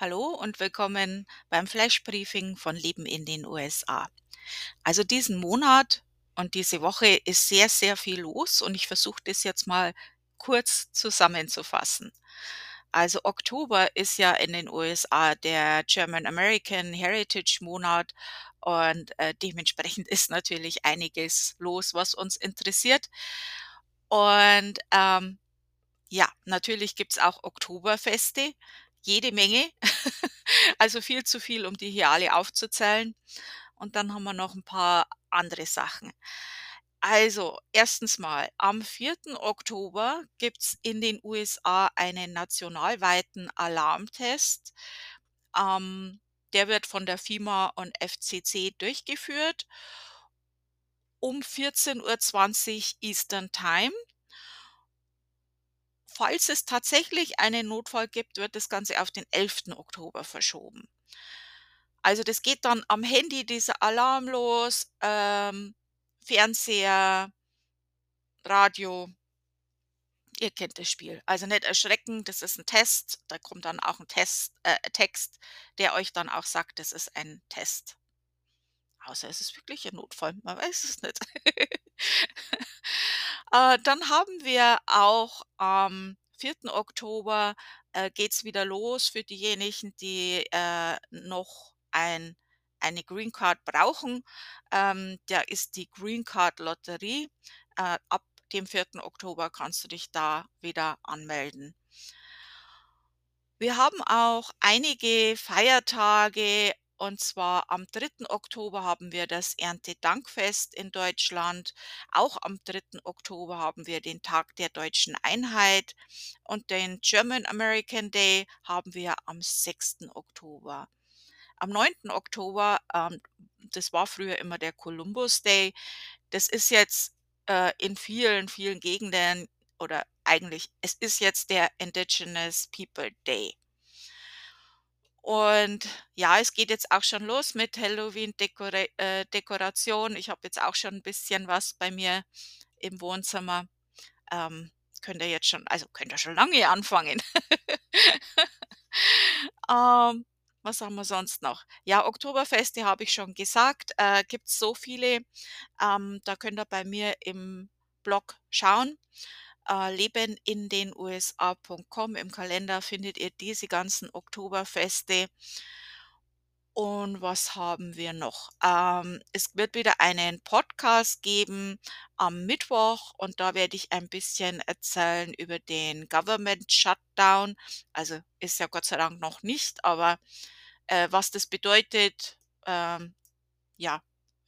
Hallo und willkommen beim Flash-Briefing von Leben in den USA. Also diesen Monat und diese Woche ist sehr, sehr viel los und ich versuche das jetzt mal kurz zusammenzufassen. Also Oktober ist ja in den USA der German American Heritage Monat und äh, dementsprechend ist natürlich einiges los, was uns interessiert. Und ähm, ja, natürlich gibt's auch Oktoberfeste, jede Menge, also viel zu viel, um die hier alle aufzuzählen. Und dann haben wir noch ein paar andere Sachen. Also, erstens mal, am vierten Oktober gibt's in den USA einen nationalweiten Alarmtest. Ähm, der wird von der FIMA und FCC durchgeführt um 14:20 Eastern Time. Falls es tatsächlich einen Notfall gibt, wird das Ganze auf den 11. Oktober verschoben. Also, das geht dann am Handy dieser Alarm los, ähm, Fernseher, Radio. Ihr kennt das Spiel. Also, nicht erschrecken, das ist ein Test. Da kommt dann auch ein Test äh, Text, der euch dann auch sagt, das ist ein Test. Außer es ist wirklich ein Notfall, man weiß es nicht. Äh, dann haben wir auch am 4. Oktober, äh, geht's wieder los für diejenigen, die, äh, noch ein eine Green Card brauchen. Ähm, da ist die Green Card Lotterie. Äh, ab dem 4. Oktober kannst du dich da wieder anmelden. Wir haben auch einige Feiertage und zwar am 3. Oktober haben wir das Erntedankfest in Deutschland. Auch am 3. Oktober haben wir den Tag der deutschen Einheit und den German American Day haben wir am 6. Oktober. Am 9. Oktober, ähm, das war früher immer der Columbus Day, das ist jetzt, äh, in vielen, vielen Gegenden oder eigentlich es ist jetzt der Indigenous People Day. Und ja, es geht jetzt auch schon los mit Halloween-Dekora äh. Ich habe jetzt auch schon ein bisschen was bei mir im Wohnzimmer. Ähm, könnt ihr jetzt schon also, könnt ihr schon lange anfangen. Ähm, was haben wir sonst noch? Ja, Oktoberfeste habe ich schon gesagt, äh, gibt's so viele. Ähm, da könnt ihr bei mir im Blog schauen äh, leben in den USA.com. Im Kalender findet ihr diese ganzen Oktoberfeste. Und was haben wir noch? Ähm, es wird wieder einen Podcast geben am Mittwoch und da werde ich ein bisschen erzählen über den Government Shutdown. Also ist ja Gott sei Dank noch nicht, aber äh, was das bedeutet, ähm, ja,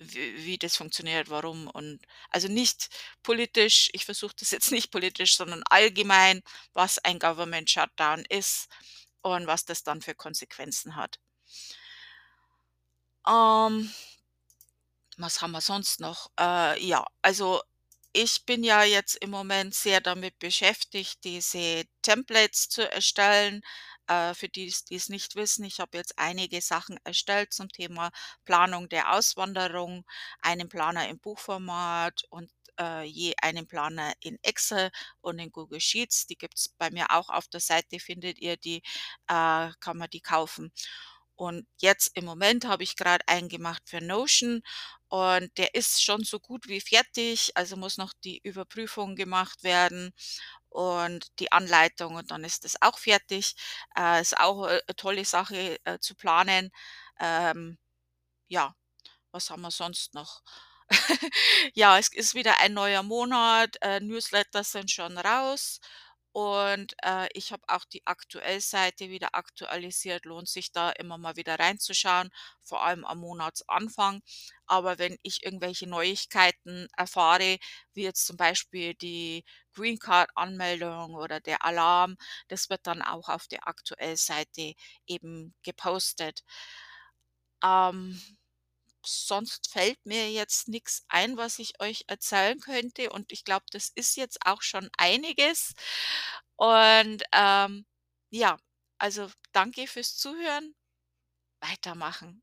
wie wie das funktioniert, warum und also nicht politisch ich versuche das jetzt nicht politisch, sondern allgemein, was ein Government Shutdown ist und was das dann für Konsequenzen hat. Ähm, was haben wir sonst noch? Äh, ja, also ich bin ja jetzt im Moment sehr damit beschäftigt, diese Templates zu erstellen. Äh, für die die es nicht wissen, ich habe jetzt einige Sachen erstellt zum Thema Planung der Auswanderung, einen Planer im Buchformat und, äh, je einen Planer in Excel und in Google Sheets. Die gibt's bei mir auch auf der Seite, findet ihr die, äh, kann man die kaufen. Und jetzt im Moment habe ich gerade einen gemacht für Notion und der ist schon so gut wie fertig, also muss noch die Überprüfung gemacht werden und die Anleitung und dann ist das auch fertig. Äh, ist auch, äh, 'ne tolle Sache, äh, zu planen. Ähm, ja, was haben wir sonst noch? Ja, es ist wieder ein neuer Monat, äh, Newsletter sind schon raus und, äh, ich habe auch die Aktuellseite wieder aktualisiert. Lohnt sich da immer mal wieder reinzuschauen, vor allem am Monatsanfang. Aber wenn ich irgendwelche Neuigkeiten erfahre, wie jetzt zum Beispiel die Green Card Anmeldung oder der Alarm, das wird dann auch auf der Aktuellseite eben gepostet. Ähm sonst fällt mir jetzt nichts ein, was ich euch erzählen könnte und ich glaube, das ist jetzt auch schon einiges. Und, ähm, ja, also danke fürs Zuhören. Weitermachen.